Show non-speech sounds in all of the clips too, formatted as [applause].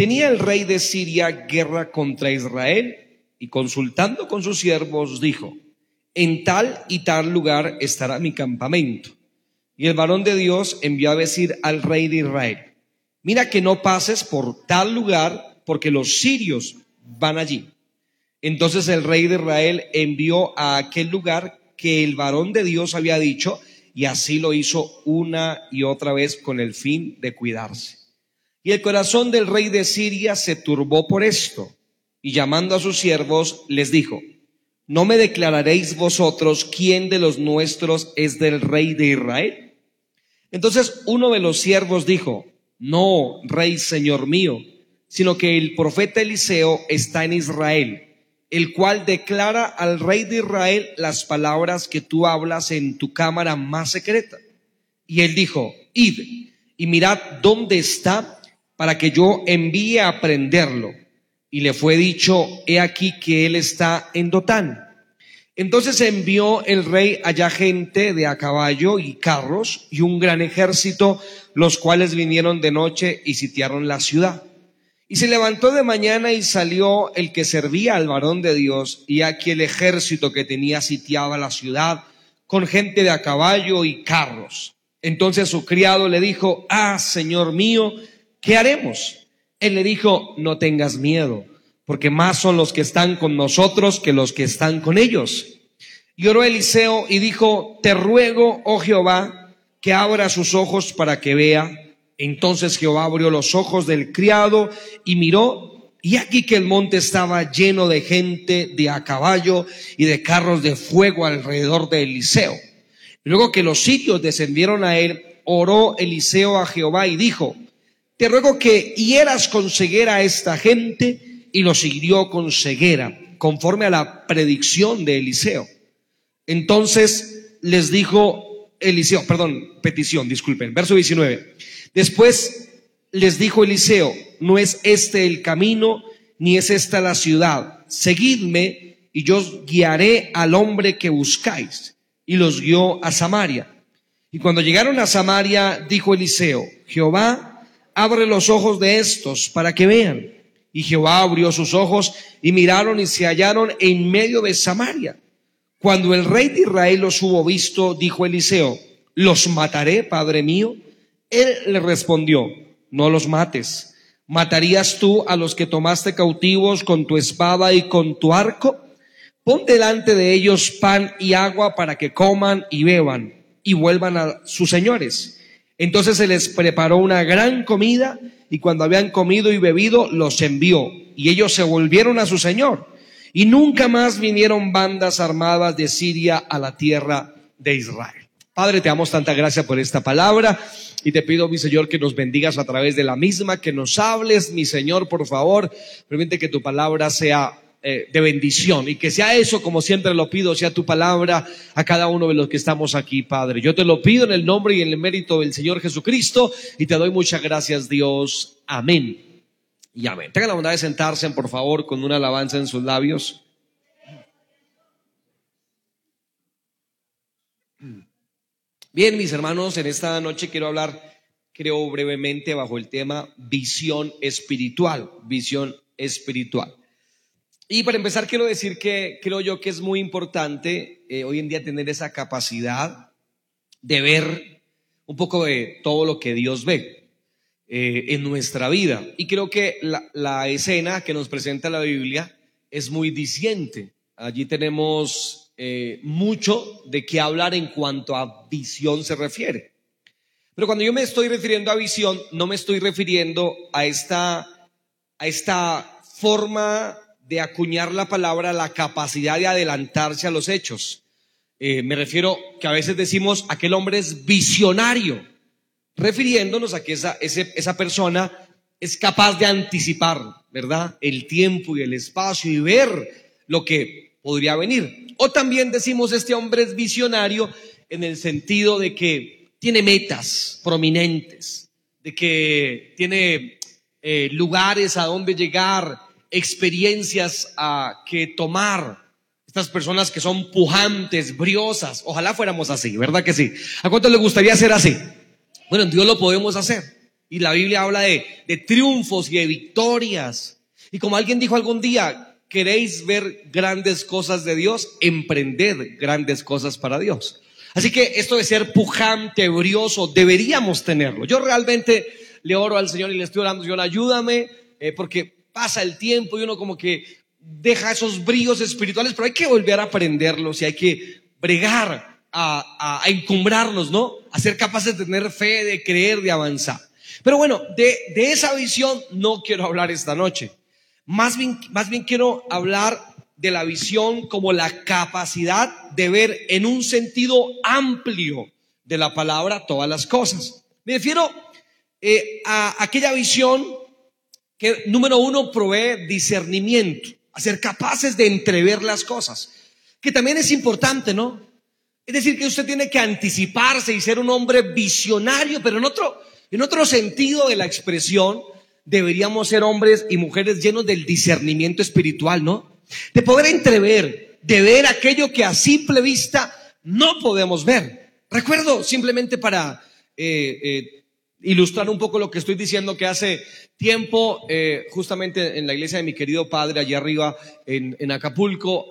Tenía el rey de Siria guerra contra Israel y consultando con sus siervos dijo, en tal y tal lugar estará mi campamento. Y el varón de Dios envió a decir al rey de Israel, mira que no pases por tal lugar porque los sirios van allí. Entonces el rey de Israel envió a aquel lugar que el varón de Dios había dicho y así lo hizo una y otra vez con el fin de cuidarse. Y el corazón del rey de Siria se turbó por esto y llamando a sus siervos les dijo, ¿no me declararéis vosotros quién de los nuestros es del rey de Israel? Entonces uno de los siervos dijo, no, rey señor mío, sino que el profeta Eliseo está en Israel, el cual declara al rey de Israel las palabras que tú hablas en tu cámara más secreta. Y él dijo, id y mirad dónde está para que yo envíe a prenderlo y le fue dicho, he aquí que él está en Dotán. Entonces envió el rey allá gente de a caballo y carros y un gran ejército, los cuales vinieron de noche y sitiaron la ciudad. Y se levantó de mañana y salió el que servía al varón de Dios, y aquí el ejército que tenía sitiaba la ciudad, con gente de a caballo y carros. Entonces su criado le dijo, ah, Señor mío, ¿qué haremos? Él le dijo, no tengas miedo, porque más son los que están con nosotros que los que están con ellos. Y oró Eliseo y dijo, te ruego, oh Jehová, que abra sus ojos para que vea. Entonces Jehová abrió los ojos del criado y miró, y aquí que el monte estaba lleno de gente de a caballo y de carros de fuego alrededor de Eliseo. Luego que los sitios descendieron a él, oró Eliseo a Jehová y dijo, te ruego que hieras con ceguera a esta gente y lo siguió con ceguera, conforme a la predicción de Eliseo. Entonces les dijo Eliseo, perdón, petición, disculpen, verso 19. Después les dijo Eliseo, no es este el camino, ni es esta la ciudad. Seguidme y yo os guiaré al hombre que buscáis. Y los guió a Samaria. Y cuando llegaron a Samaria, dijo Eliseo, Jehová abre los ojos de estos para que vean. Y Jehová abrió sus ojos y miraron y se hallaron en medio de Samaria. Cuando el rey de Israel los hubo visto, dijo Eliseo, ¿los mataré, padre mío? Él le respondió, no los mates. ¿Matarías tú a los que tomaste cautivos con tu espada y con tu arco? Pon delante de ellos pan y agua para que coman y beban y vuelvan a sus señores. Entonces se les preparó una gran comida y cuando habían comido y bebido los envió y ellos se volvieron a su Señor. Y nunca más vinieron bandas armadas de Siria a la tierra de Israel. Padre, te damos tanta gracia por esta palabra y te pido, mi Señor, que nos bendigas a través de la misma, que nos hables, mi Señor, por favor. Permite que tu palabra sea eh, de bendición y que sea eso, como siempre lo pido, sea tu palabra a cada uno de los que estamos aquí, Padre. Yo te lo pido en el nombre y en el mérito del Señor Jesucristo y te doy muchas gracias, Dios. Amén. Y amén. Tengan la bondad de sentarse, por favor, con una alabanza en sus labios. Bien, mis hermanos, en esta noche quiero hablar, creo brevemente, bajo el tema visión espiritual, visión espiritual. Y para empezar, quiero decir que creo yo que es muy importante eh, hoy en día tener esa capacidad de ver un poco de todo lo que Dios ve eh, en nuestra vida. Y creo que la, escena que nos presenta la Biblia es muy diciente. Allí tenemos eh, mucho de qué hablar en cuanto a visión se refiere. Pero cuando yo me estoy refiriendo a visión, no me estoy refiriendo a esta, a esta forma de acuñar la palabra la capacidad de adelantarse a los hechos. Eh, me refiero que a veces decimos aquel hombre es visionario, refiriéndonos a que esa, esa persona es capaz de anticipar, ¿verdad? El tiempo y el espacio y ver lo que podría venir. O también decimos este hombre es visionario en el sentido de que tiene metas prominentes, de que tiene eh, lugares a donde llegar, experiencias a que tomar. Estas personas que son pujantes, briosas. Ojalá fuéramos así, ¿verdad que sí? ¿A cuánto le gustaría ser así? Bueno, en Dios lo podemos hacer. Y la Biblia habla de, de triunfos y de victorias. Y como alguien dijo algún día, queréis ver grandes cosas de Dios, emprended grandes cosas para Dios. Así que esto de ser pujante, brioso, deberíamos tenerlo. Yo realmente le oro al Señor y le estoy orando, Señor, ayúdame, eh, porque pasa el tiempo y uno como que deja esos brillos espirituales, pero hay que volver a aprenderlos y hay que bregar a, encumbrarnos, ¿no? A ser capaces de tener fe, de creer, de avanzar. Pero bueno, de, de esa visión no quiero hablar esta noche. Más bien, más bien quiero hablar de la visión como la capacidad de ver en un sentido amplio de la palabra todas las cosas. Me refiero eh, a aquella visión que, número uno, provee discernimiento, a capaces de entrever las cosas, que también es importante, ¿no? Es decir, que usted tiene que anticiparse y ser un hombre visionario, pero en otro, en otro sentido de la expresión, deberíamos ser hombres y mujeres llenos del discernimiento espiritual, ¿no? De poder entrever, de ver aquello que a simple vista no podemos ver. Recuerdo simplemente para eh, eh, ilustrar un poco lo que estoy diciendo, que hace tiempo, eh, justamente en la iglesia de mi querido padre, allá arriba en, Acapulco,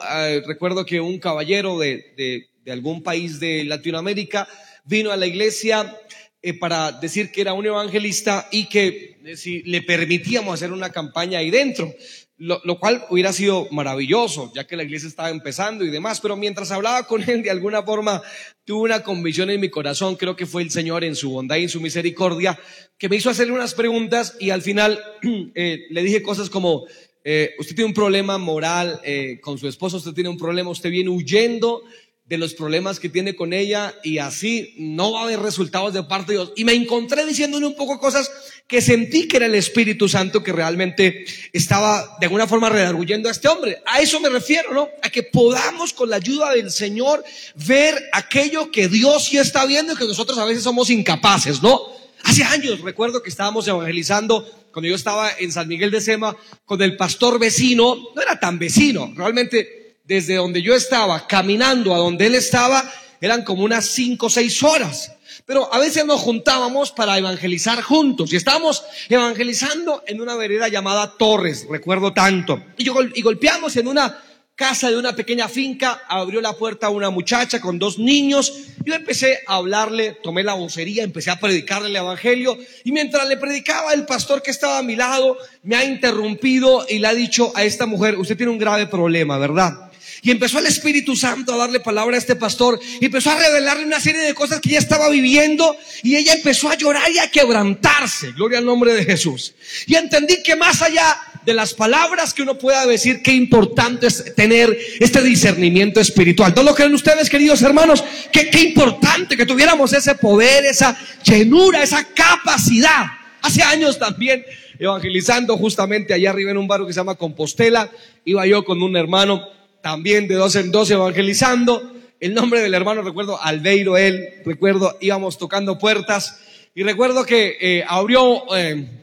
recuerdo que un caballero de, de algún país de Latinoamérica vino a la iglesia eh, para decir que era un evangelista y que eh, si le permitíamos hacer una campaña ahí dentro, lo, lo, cual hubiera sido maravilloso, ya que la iglesia estaba empezando y demás, pero mientras hablaba con él, de alguna forma tuve una convicción en mi corazón, creo que fue el Señor en su bondad y en su misericordia, que me hizo hacerle unas preguntas y al final [clears throat] eh, le dije cosas como, eh, usted tiene un problema moral eh, con su esposo, usted tiene un problema, usted viene huyendo de los problemas que tiene con ella y así no va a haber resultados de parte de Dios. Y me encontré diciéndole un poco cosas que sentí que era el Espíritu Santo que realmente estaba de alguna forma redarguyendo a este hombre. A eso me refiero, ¿no? A que podamos con la ayuda del Señor ver aquello que Dios sí está viendo y que nosotros a veces somos incapaces, ¿no? Hace años recuerdo que estábamos evangelizando cuando yo estaba en San Miguel de Sema con el pastor vecino, no era tan vecino, realmente desde donde yo estaba caminando a donde él estaba, eran como unas cinco o seis horas. Pero a veces nos juntábamos para evangelizar juntos y estábamos evangelizando en una vereda llamada Torres, recuerdo tanto. Y, yo, y golpeamos en una casa de una pequeña finca, abrió la puerta una muchacha con dos niños. Yo empecé a hablarle, tomé la vocería, empecé a predicarle el evangelio. Y mientras le predicaba, el pastor que estaba a mi lado me ha interrumpido y le ha dicho a esta mujer, usted tiene un grave problema, ¿verdad? Y empezó el Espíritu Santo a darle palabra a este pastor. Y empezó a revelarle una serie de cosas que ella estaba viviendo. Y ella empezó a llorar y a quebrantarse. Gloria al nombre de Jesús. Y entendí que más allá de las palabras que uno pueda decir, qué importante es tener este discernimiento espiritual. ¿No lo creen ustedes, queridos hermanos? Qué, qué importante que tuviéramos ese poder, esa llenura, esa capacidad. Hace años también evangelizando justamente allá arriba en un barrio que se llama Compostela, iba yo con un hermano también de dos en dos evangelizando. El nombre del hermano, recuerdo, Albeiro, él, recuerdo, íbamos tocando puertas y recuerdo que eh, abrió, eh,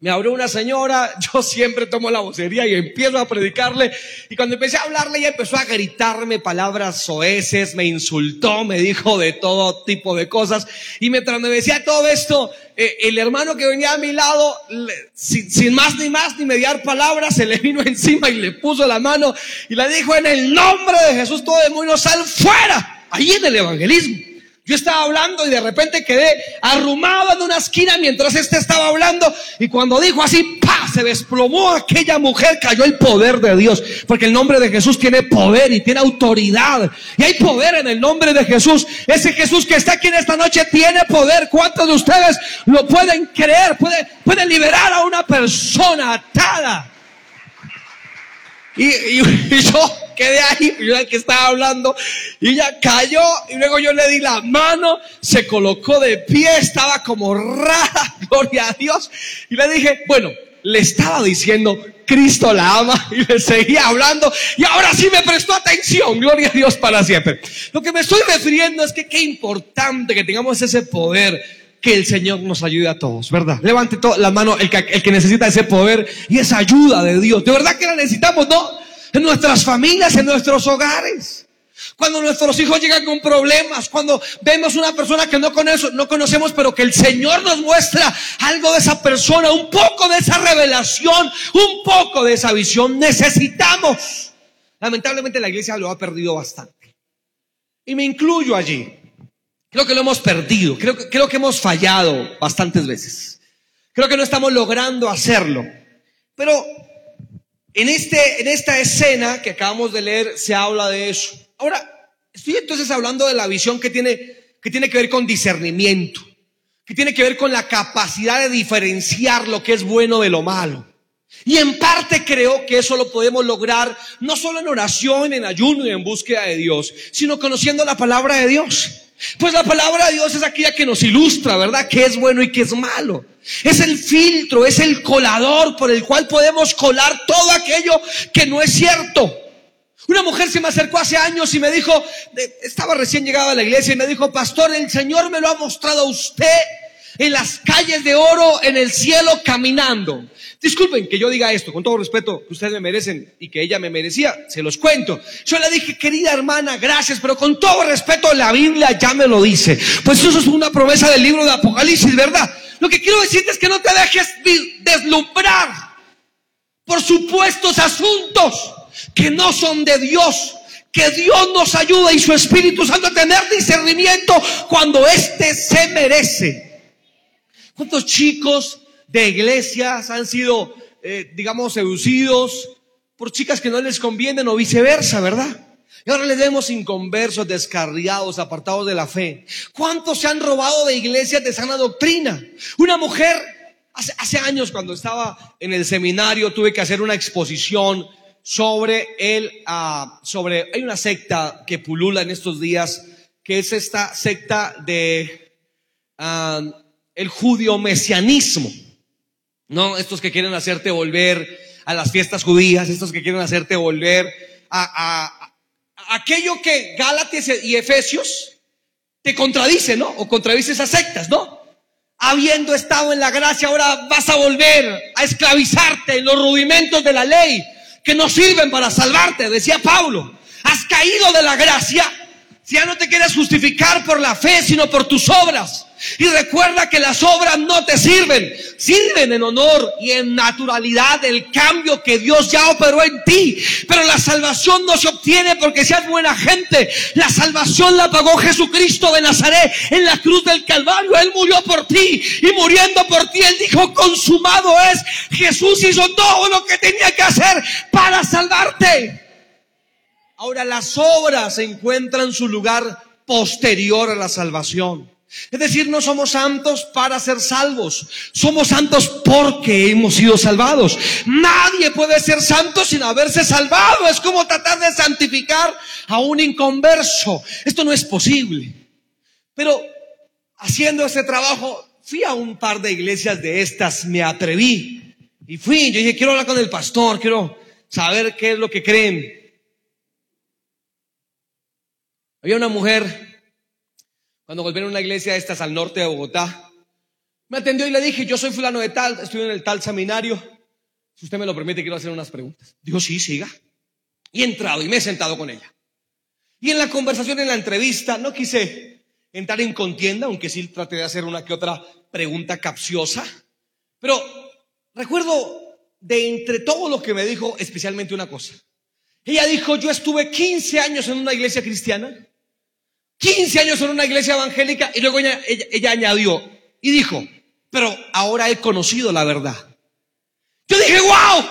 me abrió una señora, [laughs] yo siempre tomo la vocería y empiezo a predicarle. Y cuando empecé a hablarle, ella empezó a gritarme palabras soeces, me insultó, me dijo de todo tipo de cosas. Y mientras me decía todo esto, eh, el hermano que venía a mi lado, sin, más ni más ni mediar palabras, se le vino [laughs] encima y le puso la mano y le dijo, en el nombre de Jesús, todo mundo sal fuera. Ahí en el evangelismo. Yo estaba hablando y de repente quedé arrumado en una esquina mientras este estaba hablando y cuando dijo así, ¡pa! Se desplomó aquella mujer, cayó el poder de Dios, porque el nombre de Jesús tiene poder y tiene autoridad. Y hay poder en el nombre de Jesús. Ese Jesús que está aquí en esta noche tiene poder. ¿Cuántos de ustedes lo pueden creer? Puede, puede liberar a una persona atada. Y, y yo quedé ahí, yo era el que estaba hablando, y ella cayó, y luego yo le di la mano, se colocó de pie, estaba como rara, [laughs] gloria a Dios, y le dije, bueno, le estaba diciendo, Cristo la ama, [laughs] y le seguía hablando, y ahora sí me prestó atención, gloria a Dios para siempre. Lo que me estoy refiriendo es que qué importante que tengamos ese poder que el Señor nos ayude a todos, ¿verdad? Levante la mano el que, el que necesita ese poder y esa ayuda de Dios. De verdad que la necesitamos, ¿no? En nuestras familias, en nuestros hogares. Cuando nuestros hijos llegan con problemas, cuando vemos una persona que no, no conocemos, pero que el Señor nos muestra algo de esa persona, un poco de esa revelación, un poco de esa visión, necesitamos. Lamentablemente la iglesia lo ha perdido bastante. Y me incluyo allí. Creo que lo hemos perdido, creo, creo que hemos fallado bastantes veces. Creo que no estamos logrando hacerlo. Pero en, este, en esta escena que acabamos de leer se habla de eso. Ahora, estoy entonces hablando de la visión que tiene, que tiene que ver con discernimiento, que tiene que ver con la capacidad de diferenciar lo que es bueno de lo malo. Y en parte creo que eso lo podemos lograr no solo en oración, en ayuno y en búsqueda de Dios, sino conociendo la palabra de Dios. Pues la palabra de Dios es aquella que nos ilustra, ¿verdad? ¿Qué es bueno y qué es malo? Es el filtro, es el colador por el cual podemos colar todo aquello que no es cierto. Una mujer se me acercó hace años y me dijo, estaba recién llegada a la iglesia y me dijo, pastor, el Señor me lo ha mostrado a usted en las calles de oro en el cielo caminando. Disculpen que yo diga esto, con todo respeto que ustedes me merecen y que ella me merecía, se los cuento. Yo le dije, querida hermana, gracias, pero con todo respeto la Biblia ya me lo dice. Pues eso es una promesa del libro de Apocalipsis, ¿verdad? Lo que quiero decirte es que no te dejes deslumbrar por supuestos asuntos que no son de Dios. Que Dios nos ayude y su Espíritu Santo a tener discernimiento cuando éste se merece. ¿Cuántos chicos de iglesias han sido, eh, digamos, seducidos por chicas que no les convienen o viceversa, verdad? Y ahora les vemos inconversos, descarriados, apartados de la fe. ¿Cuántos se han robado de iglesias de sana doctrina? Una mujer, hace, hace años cuando estaba en el seminario, tuve que hacer una exposición sobre el, ah, sobre, hay una secta que pulula en estos días, que es esta secta de ah, el judío mesianismo. No, estos que quieren hacerte volver a las fiestas judías, estos que quieren hacerte volver a, a, aquello que Gálatas y Efesios te contradice, ¿no? O contradice esas sectas, ¿no? Habiendo estado en la gracia, ahora vas a volver a esclavizarte en los rudimentos de la ley que no sirven para salvarte, decía Pablo. Has caído de la gracia, ya no te quieres justificar por la fe, sino por tus obras. Y recuerda que las obras no te sirven, sirven en honor y en naturalidad del cambio que Dios ya operó en ti. Pero la salvación no se obtiene porque seas buena gente. La salvación la pagó Jesucristo de Nazaret en la cruz del Calvario. Él murió por ti y muriendo por ti, Él dijo, consumado es. Jesús hizo todo lo que tenía que hacer para salvarte. Ahora las obras encuentran su lugar posterior a la salvación. Es decir, no somos santos para ser salvos, somos santos porque hemos sido salvados. Nadie puede ser santo sin haberse salvado. Es como tratar de santificar a un inconverso. Esto no es posible. Pero haciendo este trabajo, fui a un par de iglesias de estas, me atreví. Y fui, yo dije, quiero hablar con el pastor, quiero saber qué es lo que creen. Había una mujer cuando volvieron a una iglesia de estas al norte de Bogotá. Me atendió y le dije, yo soy fulano de tal, estoy en el tal seminario. Si usted me lo permite, quiero hacer unas preguntas. Dijo, sí, siga. Y he entrado y me he sentado con ella. Y en la conversación, en la entrevista, no quise entrar en contienda, aunque sí traté de hacer una que otra pregunta capciosa. Pero recuerdo de entre todo lo que me dijo, especialmente una cosa. Ella dijo, yo estuve 15 años en una iglesia cristiana 15 años en una iglesia evangélica y luego ella, añadió y dijo, pero ahora he conocido la verdad. Yo dije, wow,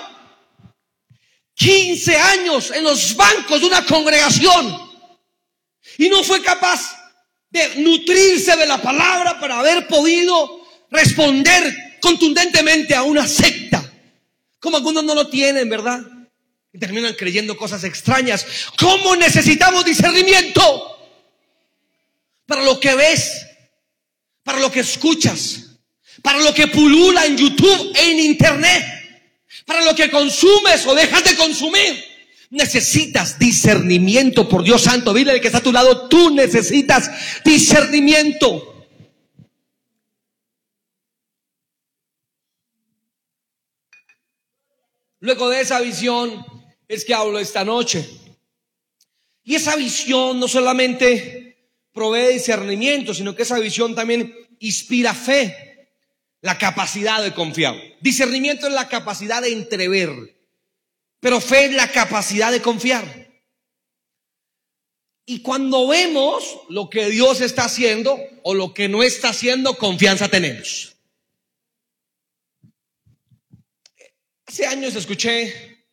15 años en los bancos de una congregación y no fue capaz de nutrirse de la palabra para haber podido responder contundentemente a una secta. Como algunos no lo tienen, ¿verdad? Y terminan creyendo cosas extrañas. ¿Cómo necesitamos discernimiento? Para lo que ves, para lo que escuchas, para lo que pulula en YouTube e en Internet, para lo que consumes o dejas de consumir. Necesitas discernimiento por Dios Santo. Dile al que está a tu lado, tú necesitas discernimiento. Luego de esa visión es que hablo esta noche. Y esa visión no solamente provee discernimiento, sino que esa visión también inspira fe, la capacidad de confiar. Discernimiento es la capacidad de entrever, pero fe es la capacidad de confiar. Y cuando vemos lo que Dios está haciendo o lo que no está haciendo, confianza tenemos. Hace años escuché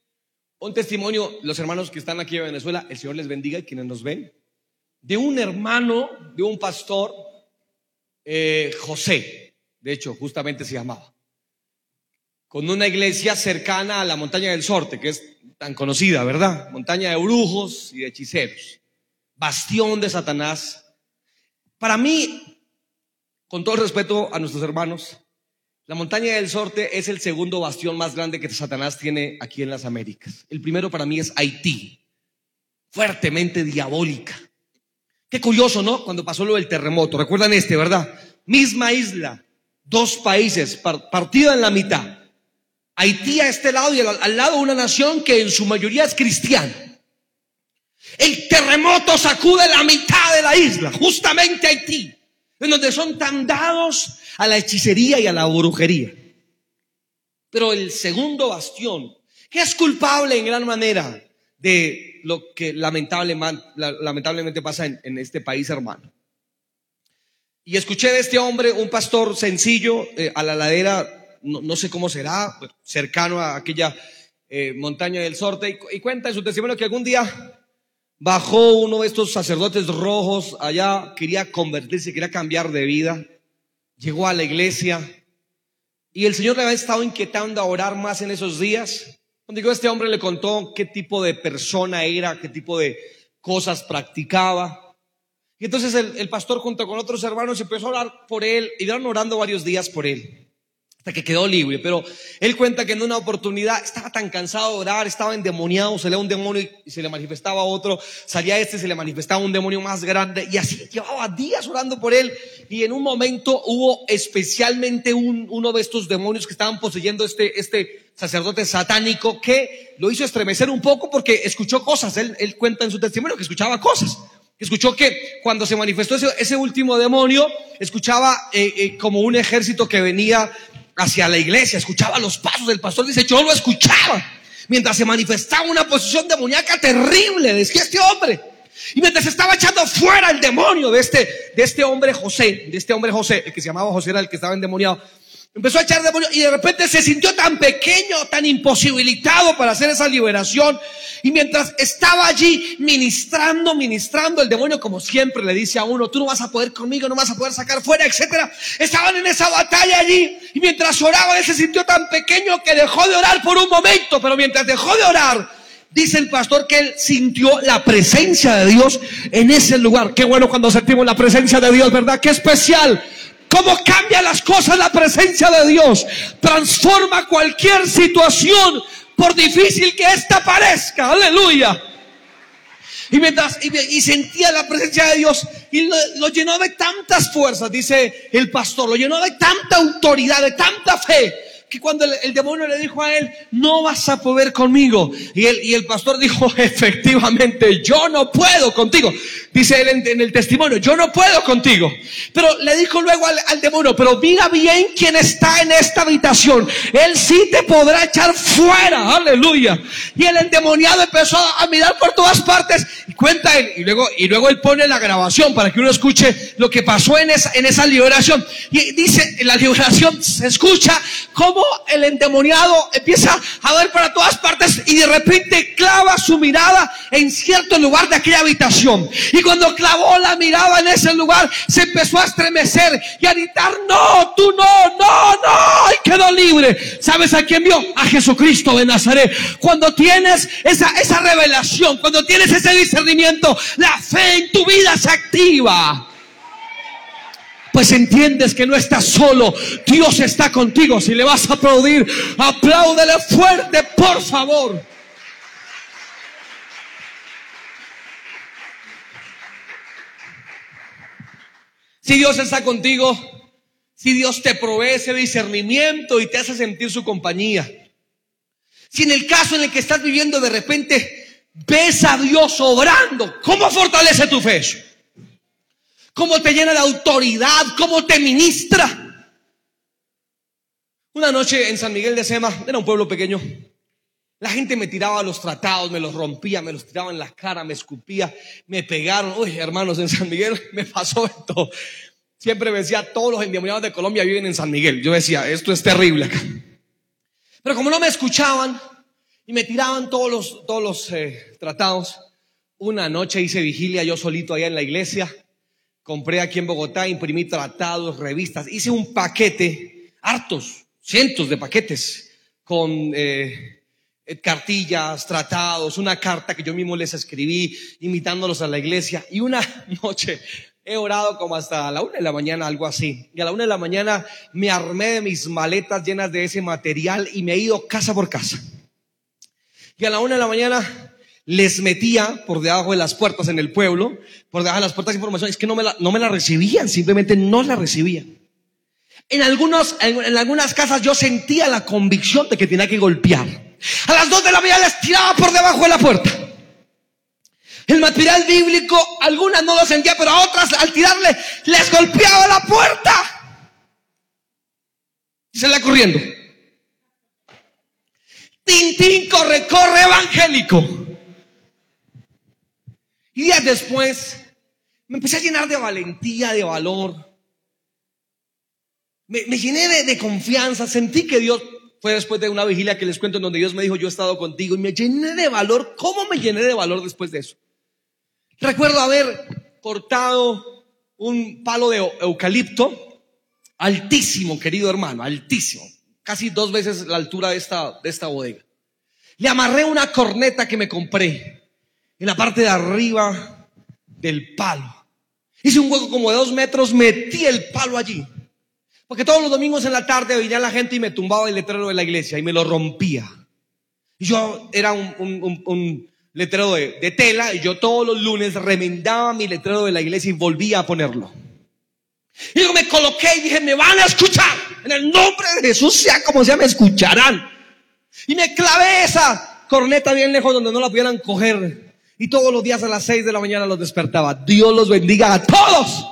un testimonio, los hermanos que están aquí en Venezuela, el Señor les bendiga y quienes nos ven, de un hermano, de un pastor, eh, José, de hecho, justamente se llamaba, con una iglesia cercana a la montaña del Sorte, que es tan conocida, ¿verdad? Montaña de brujos y de hechiceros bastión de Satanás. Para mí, con todo respeto a nuestros hermanos, la montaña del Sorte es el segundo bastión más grande que Satanás tiene aquí en las Américas. El primero para mí es Haití, fuertemente diabólica. Qué curioso, ¿no? Cuando pasó lo del terremoto. Recuerdan este, ¿verdad? Misma isla, dos países, partida en la mitad. Haití a este lado y al lado una nación que en su mayoría es cristiana. El terremoto sacude la mitad de la isla, justamente Haití, en donde son tan dados a la hechicería y a la brujería. Pero el segundo bastión, que es culpable en gran manera de lo que lamentablemente pasa en, este país hermano. Y escuché de este hombre, un pastor sencillo, eh, a la ladera, no, sé cómo será, cercano a aquella eh, montaña del Sorte, y cuenta en su testimonio que algún día Bajó uno de estos sacerdotes rojos allá, quería convertirse, quería cambiar de vida. Llegó a la iglesia y el Señor le había estado inquietando a orar más en esos días. Llegó este hombre le contó qué tipo de persona era, qué tipo de cosas practicaba. Y entonces el, el pastor junto con otros hermanos empezó a orar por él y iban orando varios días por él que quedó libre. Pero él cuenta que en una oportunidad estaba tan cansado de orar, estaba endemoniado, le un demonio y se le manifestaba otro, salía este, se le manifestaba un demonio más grande y así llevaba días orando por él y en un momento hubo especialmente un, uno de estos demonios que estaban poseyendo este, este sacerdote satánico que lo hizo estremecer un poco porque escuchó cosas, él, él cuenta en su testimonio que escuchaba cosas. Escuchó que cuando se manifestó ese, ese último demonio, escuchaba eh, eh, como un ejército que venía hacia la iglesia, escuchaba los pasos del pastor, dice, yo lo escuchaba, mientras se manifestaba una posición demoníaca terrible, decía este hombre. Y mientras estaba echando fuera el demonio de este, de este hombre José, de este hombre José, el que se llamaba José era el que estaba endemoniado, Empezó a echar demonios y de repente se sintió tan pequeño, tan imposibilitado para hacer esa liberación. Y mientras estaba allí ministrando, ministrando, el demonio como siempre le dice a uno, tú no vas a poder conmigo, no vas a poder sacar fuera, etcétera. Estaban en esa batalla allí y mientras oraba él se sintió tan pequeño que dejó de orar por un momento, pero mientras dejó de orar, dice el pastor que él sintió la presencia de Dios en ese lugar. Qué bueno cuando sentimos la presencia de Dios, ¿verdad? Qué especial cómo cambia las cosas la presencia de Dios. Transforma cualquier situación, por difícil que ésta parezca. Aleluya. Y mientras y, sentía la presencia de Dios y lo, lo, llenó de tantas fuerzas, dice el pastor, lo llenó de tanta autoridad, de tanta fe, que cuando el, demonio le dijo a él, no vas a poder conmigo, y el, y el pastor dijo, [laughs] efectivamente, yo no puedo contigo. Dice él en, el testimonio, yo no puedo contigo. Pero le dijo luego al, demonio, pero mira bien quién está en esta habitación. Él sí te podrá echar fuera, aleluya. Y el endemoniado empezó a mirar por todas partes y cuenta él, y luego, y luego él pone la grabación para que uno escuche lo que pasó en esa, en esa liberación. Y dice, la liberación se escucha cómo el endemoniado empieza a ver para todas partes y de repente clava su mirada en cierto lugar de aquella habitación. Y cuando clavó la mirada en ese lugar, se empezó a estremecer y a gritar, no, tú no, no, no, y quedó libre. ¿Sabes a quién vio? A Jesucristo de Nazaret. Cuando tienes esa, esa revelación, cuando tienes ese discernimiento, la fe en tu vida se activa pues entiendes que no estás solo. Dios está contigo. Si le vas a aplaudir, apláudele fuerte, por favor. Si Dios está contigo, si Dios te provee ese discernimiento y te hace sentir su compañía. Si en el caso en el que estás viviendo de repente ves a Dios obrando, ¿cómo fortalece tu fe? ¿Cómo te llena de autoridad? ¿Cómo te ministra? Una noche en San Miguel de Sema, era un pueblo pequeño, la gente me tiraba los tratados, me los rompía, me los tiraba en la cara, me escupía, me pegaron. Uy, hermanos, en San Miguel [laughs] me pasó esto. Siempre me decía, todos los endemoniados de Colombia viven en San Miguel. Yo decía, esto es terrible acá. Pero como no me escuchaban y me tiraban todos los, eh, tratados, una noche hice vigilia yo solito allá en la iglesia. Compré aquí en Bogotá, imprimí tratados, revistas, hice un paquete, hartos, cientos de paquetes, con eh, eh, cartillas, tratados, una carta que yo mismo les escribí, invitándolos a la iglesia. Y una [laughs] noche he orado como hasta la una de la mañana, algo así. Y a la una de la mañana me armé de mis maletas llenas de ese material y me he ido casa por casa. Y a la una de la mañana les metía por debajo de las puertas en el pueblo, por debajo de las puertas de información. Es que no me la, no me la recibían, simplemente no la recibían. En, algunos, en algunas casas yo sentía la convicción de que tenía que golpear. A las dos de la mañana les tiraba por debajo de la puerta. El material bíblico, algunas no lo sentía, pero a otras al tirarle les golpeaba la puerta. Y se la corriendo. Tintín, corre, corre evangélico. Y días después me empecé a llenar de valentía, de valor. Me, llené de, confianza. Sentí que Dios fue después de una vigilia que les cuento en donde Dios me dijo, yo he estado contigo y me llené de valor. ¿Cómo me llené de valor después de eso? Recuerdo haber cortado un palo de eucalipto altísimo, querido hermano, altísimo, casi dos veces la altura de esta, de esta bodega. Le amarré una corneta que me compré en la parte de arriba del palo. Hice un hueco como de dos metros, metí el palo allí. Porque todos los domingos en la tarde venía la gente y me tumbaba el letrero de la iglesia y me lo rompía. Y yo era un, letrero de, tela y yo todos los lunes remendaba mi letrero de la iglesia y volvía a ponerlo. Y yo me coloqué y dije, me van a escuchar. En el nombre de Jesús, sea como sea, me escucharán. Y me clavé esa corneta bien lejos donde no la pudieran coger. Y todos los días a las seis de la mañana los despertaba. Dios los bendiga a todos.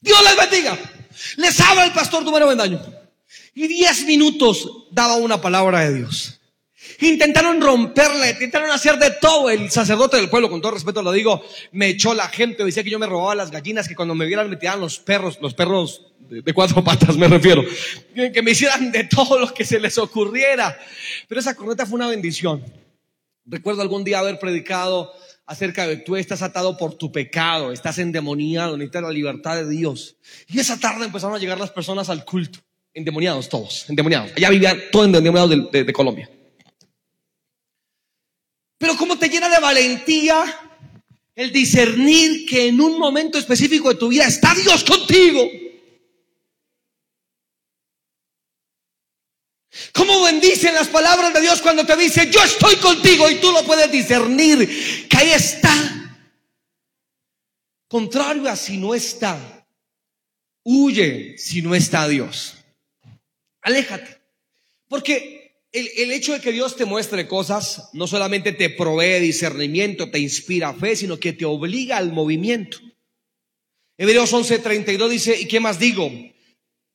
Dios les bendiga. Les habla el pastor Dumero Bendaño. Y diez minutos daba una palabra de Dios. Intentaron romperla, intentaron hacer de todo. El sacerdote del pueblo, con todo respeto lo digo, me echó la gente. Decía que yo me robaba las gallinas, que cuando me vieran me tiraban los perros, los perros de, cuatro patas me refiero. Que me hicieran de todo lo que se les ocurriera. Pero esa corneta fue una bendición. Recuerdo algún día haber predicado acerca de tú estás atado por tu pecado, estás endemoniado, necesitas la libertad de Dios. Y esa tarde empezaron a llegar las personas al culto, endemoniados todos, endemoniados. Allá vivían todos endemoniados de, de Colombia. Pero cómo te llena de valentía el discernir que en un momento específico de tu vida está Dios contigo. ¿Cómo bendicen las palabras de Dios cuando te dice, yo estoy contigo y tú lo puedes discernir, que ahí está? Contrario a si no está, huye si no está Dios. Aléjate. Porque el, hecho de que Dios te muestre cosas no solamente te provee discernimiento, te inspira fe, sino que te obliga al movimiento. Hebreos 11:32 dice, ¿y qué más digo?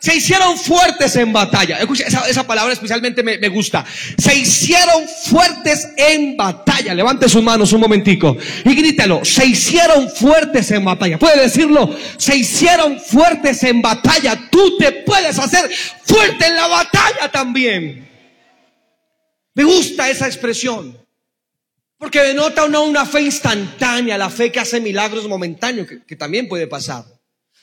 se hicieron fuertes en batalla. Escucha, esa, palabra especialmente me, me, gusta. Se hicieron fuertes en batalla. Levante sus manos un momentico y grítalo. Se hicieron fuertes en batalla. Puede decirlo. Se hicieron fuertes en batalla. Tú te puedes hacer fuerte en la batalla también. Me gusta esa expresión. Porque denota no una fe instantánea, la fe que hace milagros momentáneos, que también puede pasar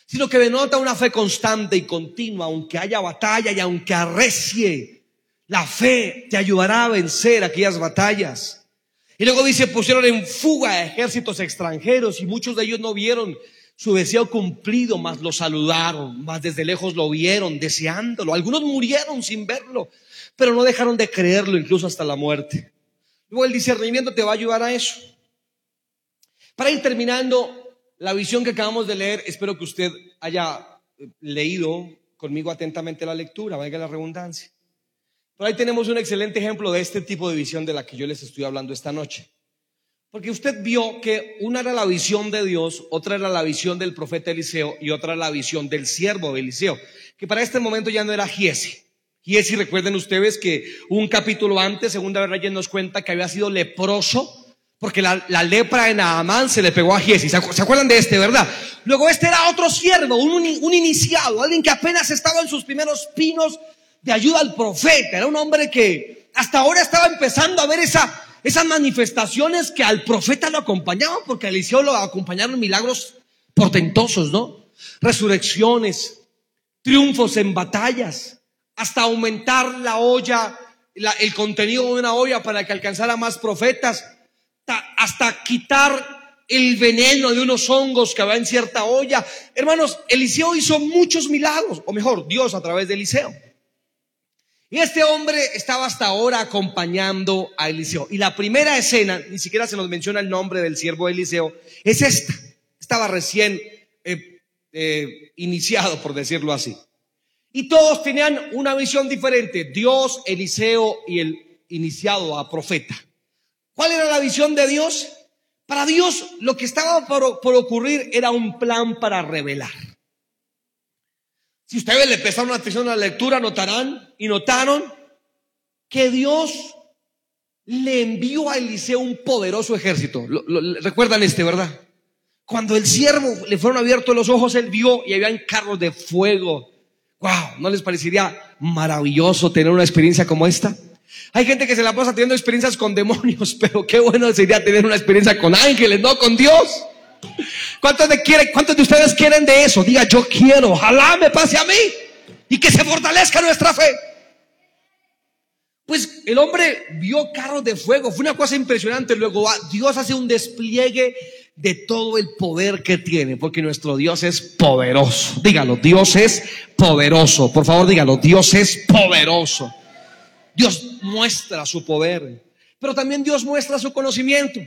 sino que denota una fe constante y continua, aunque haya batalla y aunque arrecie. La fe te ayudará a vencer aquellas batallas. Y luego dice, pusieron en fuga a ejércitos extranjeros y muchos de ellos no vieron su deseo cumplido, mas lo saludaron, más desde lejos lo vieron, deseándolo. Algunos murieron sin verlo. pero no dejaron de creerlo incluso hasta la muerte. Luego el discernimiento te va a ayudar a eso. Para ir terminando la visión que acabamos de leer, espero que usted haya eh, leído conmigo atentamente la lectura, valga la redundancia. Pero ahí tenemos un excelente ejemplo de este tipo de visión de la que yo les estoy hablando esta noche. Porque usted vio que una era la visión de Dios, otra era la visión del profeta Eliseo y otra la visión del siervo de Eliseo, que para este momento ya no era Giesi. Giesi, recuerden ustedes que un capítulo antes, segunda Reyes nos cuenta que había sido leproso porque la, lepra de Naamán se le pegó a Giesi. ¿Se, acuerdan de este, verdad? Luego este era otro siervo, un, iniciado, alguien que apenas estaba en sus primeros pinos de ayuda al profeta. Era un hombre que hasta ahora estaba empezando a ver esa, esas manifestaciones que al profeta lo acompañaban, porque a Eliseo lo acompañaron milagros portentosos, ¿no? Resurrecciones, triunfos en batallas, hasta aumentar la olla, el contenido de una olla para que alcanzara más profetas, hasta quitar el veneno de unos hongos que había en cierta olla. Hermanos, Eliseo hizo muchos milagros, o mejor, Dios a través de Eliseo. Y este hombre estaba hasta ahora acompañando a Eliseo. Y la primera escena, ni siquiera se nos menciona el nombre del siervo de Eliseo, es esta. Estaba recién eh, eh, iniciado, por decirlo así. Y todos tenían una visión diferente, Dios, Eliseo y el iniciado a profeta. ¿Cuál era la visión de Dios? Para Dios lo que estaba por, por ocurrir era un plan para revelar. Si ustedes le prestaron atención a la lectura, notarán y notaron que Dios le envió a Eliseo un poderoso ejército. recuerdan este, ¿verdad? Cuando el siervo le fueron abiertos los ojos, él vio y habían carros de fuego. Wow, ¿no les parecería maravilloso tener una experiencia como esta? Hay gente que se la pasa teniendo experiencias con demonios, [laughs] pero qué bueno sería tener una experiencia con ángeles, no con Dios. ¿Cuántos de, quieren, ¿Cuántos de ustedes quieren de eso? Diga, yo quiero, ojalá me pase a mí y que se fortalezca nuestra fe. Pues el hombre vio carros de fuego, fue una cosa impresionante. Luego ah, Dios hace un despliegue de todo el poder que tiene, porque nuestro Dios es poderoso. Dígalo, Dios es poderoso. Por favor, dígalo, Dios es poderoso. Dios muestra su poder, pero también Dios muestra su conocimiento.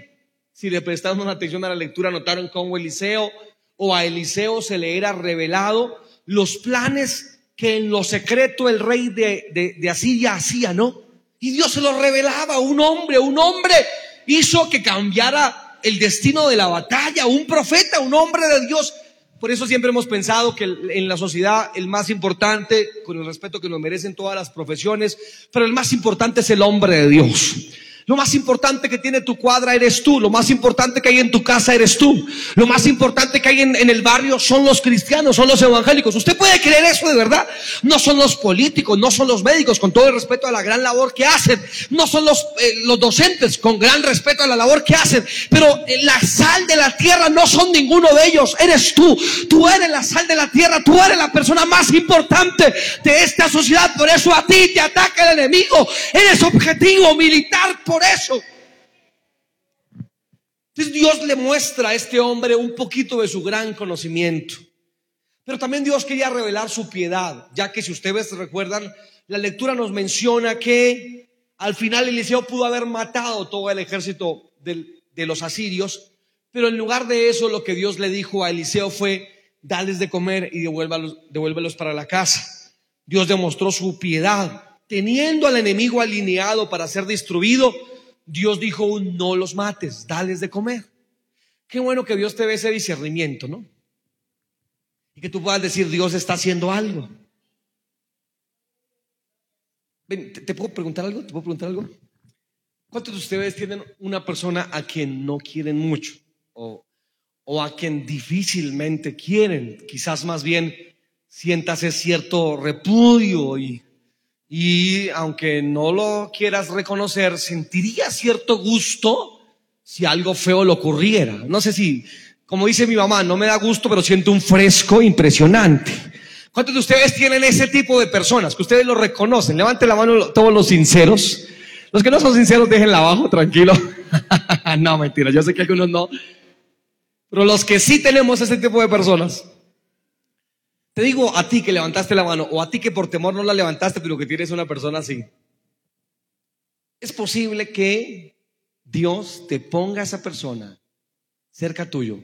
Si le prestamos atención a la lectura, notaron cómo Eliseo o a Eliseo se le era revelado los planes que en lo secreto el rey de, de, Asiria hacía, ¿no? Y Dios se lo revelaba, un hombre, un hombre hizo que cambiara el destino de la batalla, un profeta, un hombre de Dios. Por eso siempre hemos pensado que en la sociedad el más importante, con el respeto que nos merecen todas las profesiones, pero el más importante es el hombre de Dios. Lo más importante que tiene tu cuadra eres tú. Lo más importante que hay en tu casa eres tú. Lo más importante que hay en, el barrio son los cristianos, son los evangélicos. ¿Usted puede creer eso de verdad? No son los políticos, no son los médicos, con todo el respeto a la gran labor que hacen. No son los, eh, los docentes, con gran respeto a la labor que hacen. Pero eh, la sal de la tierra no son ninguno de ellos. Eres tú. Tú eres la sal de la tierra. Tú eres la persona más importante de esta sociedad. Por eso a ti te ataca el enemigo. Eres objetivo militar eso. Entonces Dios le muestra a este hombre un poquito de su gran conocimiento. Pero también Dios quería revelar su piedad, ya que si ustedes recuerdan, la lectura nos menciona que al final Eliseo pudo haber matado todo el ejército de los asirios, pero en lugar de eso lo que Dios le dijo a Eliseo fue, dales de comer y devuélvelos para la casa. Dios demostró su piedad, teniendo al enemigo alineado para ser destruido, Dios dijo, no los mates, dales de comer. Qué bueno que Dios te dé ese discernimiento, ¿no? Y que tú puedas decir, Dios está haciendo algo. Ven, ¿te, puedo preguntar algo? ¿Te puedo preguntar algo? ¿Cuántos de ustedes tienen una persona a quien no quieren mucho? O, o a quien difícilmente quieren. Quizás más bien sientas cierto repudio y y aunque no lo quieras reconocer, sentiría cierto gusto si algo feo le ocurriera. No sé si, como dice mi mamá, no me da gusto, pero siento un fresco impresionante. ¿Cuántos de ustedes tienen ese tipo de personas que ustedes lo reconocen? Levante la mano todos los sinceros. Los que no son sinceros, déjenla abajo, tranquilo. [laughs] no, mentira, yo sé que algunos no. Pero los que sí tenemos ese tipo de personas, te digo a ti que levantaste la mano o a ti que por temor no la levantaste, pero que tienes una persona así. es posible que Dios te ponga a esa persona cerca tuyo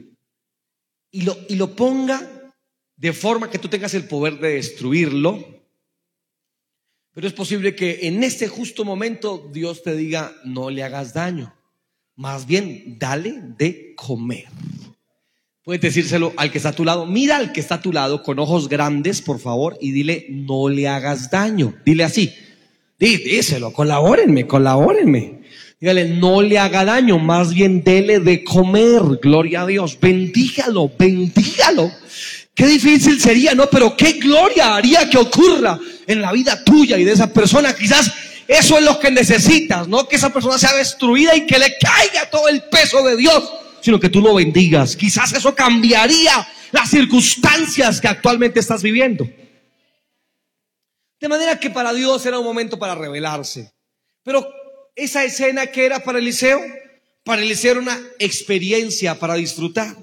y lo, y lo ponga de forma que tú tengas el poder de destruirlo. Pero es posible que en este justo momento Dios te diga, no le hagas daño. Más bien, dale de comer. Puedes decírselo al que está a tu lado. Mira al que está a tu lado con ojos grandes, por favor, y dile, no le hagas daño. Dile así. Díselo, colabórenme, colabórenme. Dígale, no le haga daño, más bien dele de comer. Gloria a Dios. Bendígalo, bendígalo. Qué difícil sería, ¿no? Pero qué gloria haría que ocurra en la vida tuya y de esa persona. Quizás eso es lo que necesitas, no que esa persona sea destruida y que le caiga todo el peso de Dios, sino que tú lo bendigas. Quizás eso cambiaría las circunstancias que actualmente estás viviendo. De manera que para Dios era un momento para revelarse. Pero esa escena que era para Eliseo, para Eliseo era una experiencia para disfrutar.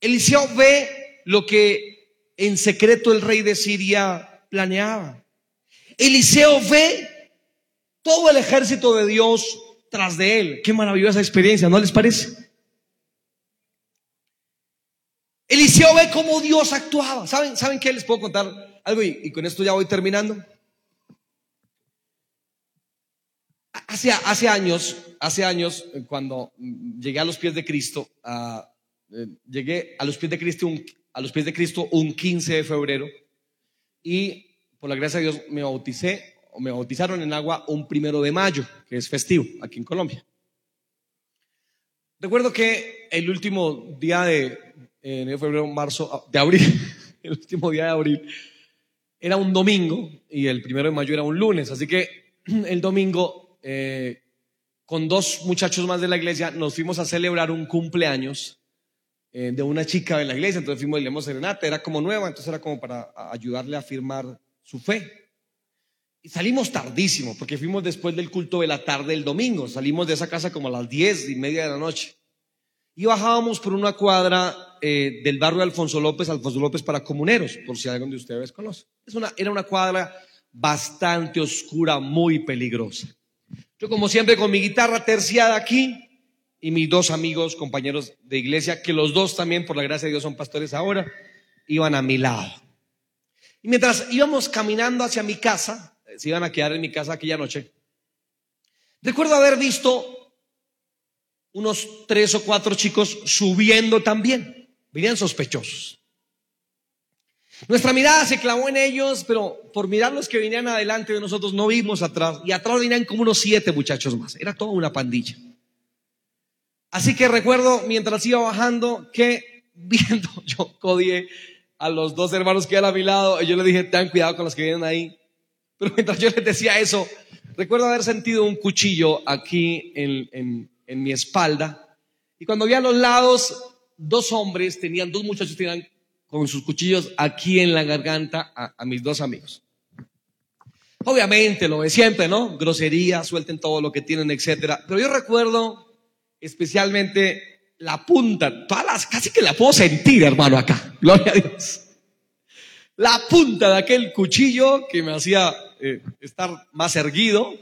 Eliseo ve lo que en secreto el rey de Siria planeaba. Eliseo ve todo el ejército de Dios tras de él. Qué maravillosa experiencia, ¿no les parece? Eliseo ve cómo Dios actuaba. ¿Saben, ¿saben qué? Les puedo contar algo y, con esto ya voy terminando. Hace, hace años, hace años, cuando llegué a los pies de Cristo, eh, llegué a los pies de Cristo, a los pies de Cristo un 15 de febrero y por la gracia de Dios, me bauticé me bautizaron en agua un primero de mayo, que es festivo aquí en Colombia. Recuerdo que el último día de enero, febrero, marzo, ah, de abril, [laughs] el último día de abril, era un domingo y el primero de mayo era un lunes. Así que [clears throat] el domingo, eh, con dos muchachos más de la iglesia, nos fuimos a celebrar un cumpleaños eh, de una chica de la iglesia. Entonces fuimos y le dimos serenata, era como nueva, entonces era como para ayudarle a firmar su fe. Y salimos tardísimo, porque fuimos después del culto de la tarde el domingo. Salimos de esa casa como a las diez y media de la noche. Y bajábamos por una cuadra eh, del barrio de Alfonso López, Alfonso López para comuneros, por si alguien de ustedes conoce. Era una cuadra bastante oscura, muy peligrosa. Yo como siempre con mi guitarra terciada aquí y mis dos amigos, compañeros de iglesia, que los dos también, por la gracia de Dios, son pastores ahora, iban a mi lado. Y mientras íbamos caminando hacia mi casa, se iban a quedar en mi casa aquella noche, recuerdo haber visto unos tres o cuatro chicos subiendo también. Venían sospechosos. Nuestra mirada se clavó en ellos, pero por mirar los que venían adelante de nosotros no vimos atrás. Y atrás venían como unos siete muchachos más. Era toda una pandilla. Así que recuerdo mientras iba bajando que [laughs] viendo, yo codié a los dos hermanos que eran a mi lado y yo le dije, ten cuidado con los que vienen ahí. Mientras yo les decía eso, recuerdo haber sentido un cuchillo aquí en, mi espalda. Y cuando vi a los lados, dos hombres tenían, dos muchachos tenían con sus cuchillos aquí en la garganta a, a mis dos amigos. Obviamente, lo de siempre, ¿no? Grosería, suelten todo lo que tienen, etcétera. Pero yo recuerdo especialmente la punta, todas casi que la puedo sentir, hermano, acá. Gloria a Dios. La punta de aquel cuchillo que me hacía eh, estar más erguido.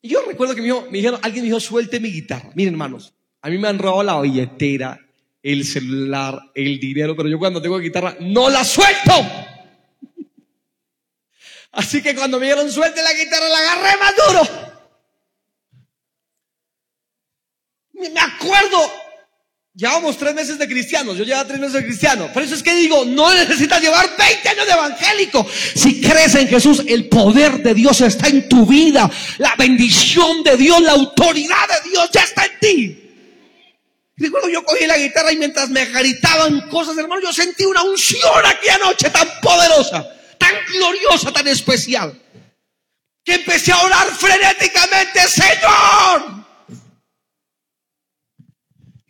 Y yo recuerdo que me, dijeron, alguien me dijo, suelte mi guitarra. Miren, hermanos, a mí me han robado la billetera, el celular, el dinero, pero yo cuando tengo guitarra no la suelto. [laughs] Así que cuando me dijeron suelte la guitarra, la agarré más duro. Me acuerdo, llevamos tres meses de cristianos, yo llevaba tres meses de cristiano. Por eso es que digo, no necesitas llevar 20 años de evangélico. Si crees en Jesús, el poder de Dios está en tu vida. La bendición de Dios, la autoridad de Dios ya está en ti. Recuerdo yo cogí la guitarra y mientras me gritaban cosas, hermano, yo sentí una unción aquí anoche tan poderosa, tan gloriosa, tan especial, que empecé a orar frenéticamente, Señor,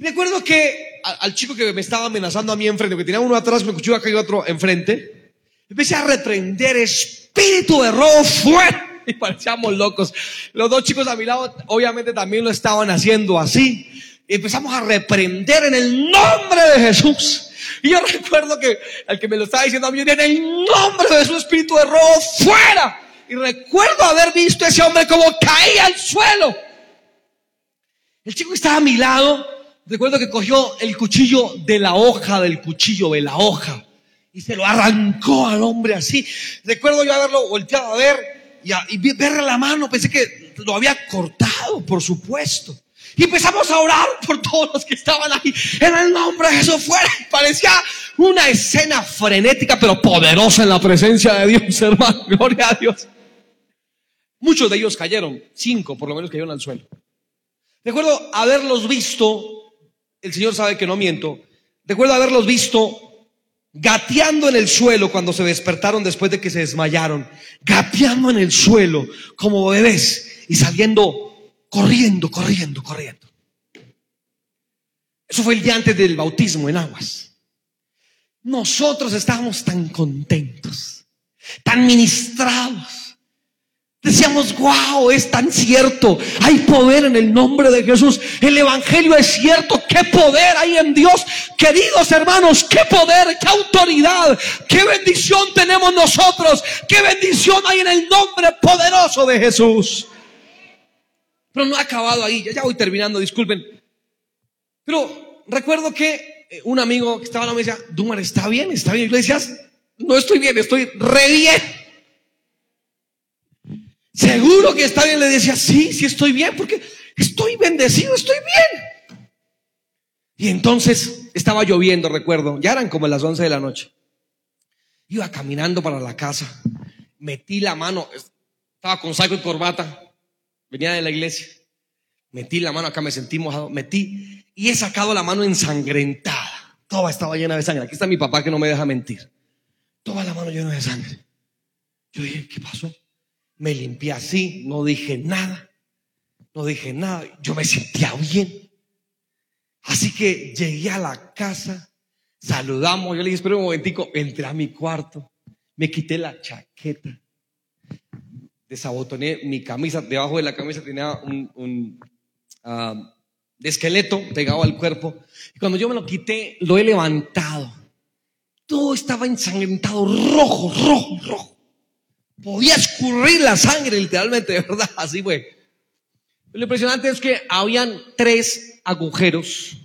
recuerdo que al, chico que me estaba amenazando a mí enfrente, que tenía uno atrás, me cuchillo acá y otro enfrente, empecé a reprender espíritu de robo fuera. [laughs] Y parecíamos locos. Los dos chicos a mi lado, obviamente, también lo estaban haciendo así. Y empezamos a reprender en el nombre de Jesús. Y yo [laughs] recuerdo que al que me lo estaba diciendo a mí, en el nombre de su espíritu de robo, fuera. Y recuerdo haber visto a ese hombre como caía al suelo. El chico estaba a mi lado. Recuerdo que cogió el cuchillo de la hoja, del cuchillo de la hoja. Y se lo arrancó al hombre así. Recuerdo yo haberlo volteado a ver y, a, y verle la mano. Pensé que lo había cortado, por supuesto. Y empezamos a orar por todos los que estaban ahí. En el nombre de Jesús fuera. Parecía una escena frenética, pero poderosa en la presencia de Dios, [laughs] hermano. Gloria a Dios. Muchos de ellos cayeron. Cinco, por lo menos, cayeron al suelo. Recuerdo haberlos visto. El Señor sabe que no miento. Recuerdo haberlos visto gateando en el suelo cuando se despertaron después de que se desmayaron. Gateando en el suelo como bebés y saliendo corriendo, corriendo, corriendo. Eso fue el día antes del bautismo en aguas. Nosotros estábamos tan contentos, tan ministrados. Decíamos, wow, es tan cierto. Hay poder en el nombre de Jesús. El Evangelio es cierto. ¿Qué poder hay en Dios? Queridos hermanos, qué poder, qué autoridad, qué bendición tenemos nosotros. Qué bendición hay en el nombre poderoso de Jesús. Pero no ha acabado ahí, ya, voy terminando, disculpen. Pero recuerdo que eh, un amigo que estaba en la mesa, Dumar, ¿está bien? ¿Está bien? Iglesias, no estoy bien, estoy re bien. Seguro que está bien. Le decía, sí, sí estoy bien, porque estoy bendecido, estoy bien. Y entonces estaba lloviendo, recuerdo, ya eran como las 11 de la noche. Iba caminando para la casa, metí la mano, estaba con saco y corbata, venía de la iglesia, metí la mano acá, me sentí mojado, metí y he sacado la mano ensangrentada. Toda estaba llena de sangre. Aquí está mi papá que no me deja mentir. Toda la mano llena de sangre. Yo dije, ¿qué pasó? Me limpié así, no dije nada. No dije nada. Yo me sentía bien. Así que llegué a la casa, saludamos. Yo le dije, espera un momentico, entré a mi cuarto, me quité la chaqueta, desabotoné mi camisa, debajo de la camisa tenía un, ah, esqueleto pegado al cuerpo. Y cuando yo me lo quité, lo he levantado. Todo estaba ensangrentado, rojo, rojo, rojo. Podía escurrir la sangre, literalmente, de [laughs] verdad, así fue. Lo impresionante es que habían tres agujeros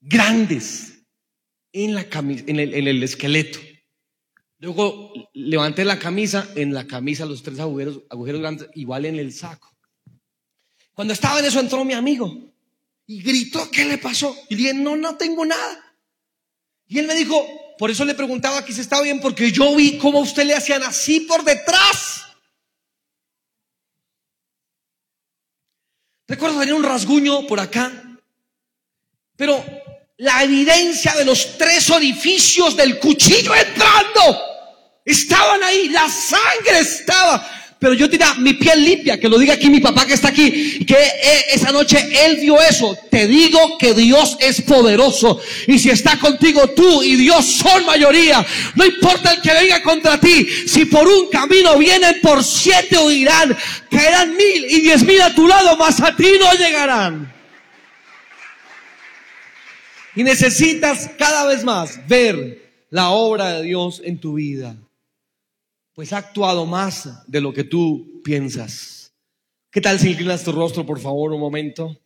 grandes en, la en el esqueleto. Luego levanté la camisa, en la camisa los tres agujeros, agujeros grandes, igual en el saco. Cuando estaba en eso entró mi amigo y gritó, ¿qué le pasó? Y dije, no, no tengo nada. Y él me dijo, por eso le preguntaba que si estaba bien, porque yo vi cómo usted le hacían así por detrás. Recuerdo tenía un rasguño por acá, pero la evidencia de los tres orificios del cuchillo entrando. Estaban ahí, la sangre estaba. Pero yo tenía mi piel limpia, que lo diga aquí mi papá que está aquí, que eh, esa noche él vio eso. Te digo que Dios es poderoso. Y si está contigo tú y Dios son mayoría, no importa el que venga contra ti, si por un camino vienen por siete huirán, caerán mil y diez mil a tu lado, mas a ti no llegarán. Y necesitas cada vez más ver la obra de Dios en tu vida. Pues ha actuado más de lo que tú piensas. ¿Qué tal si inclinas tu rostro, por favor, un momento?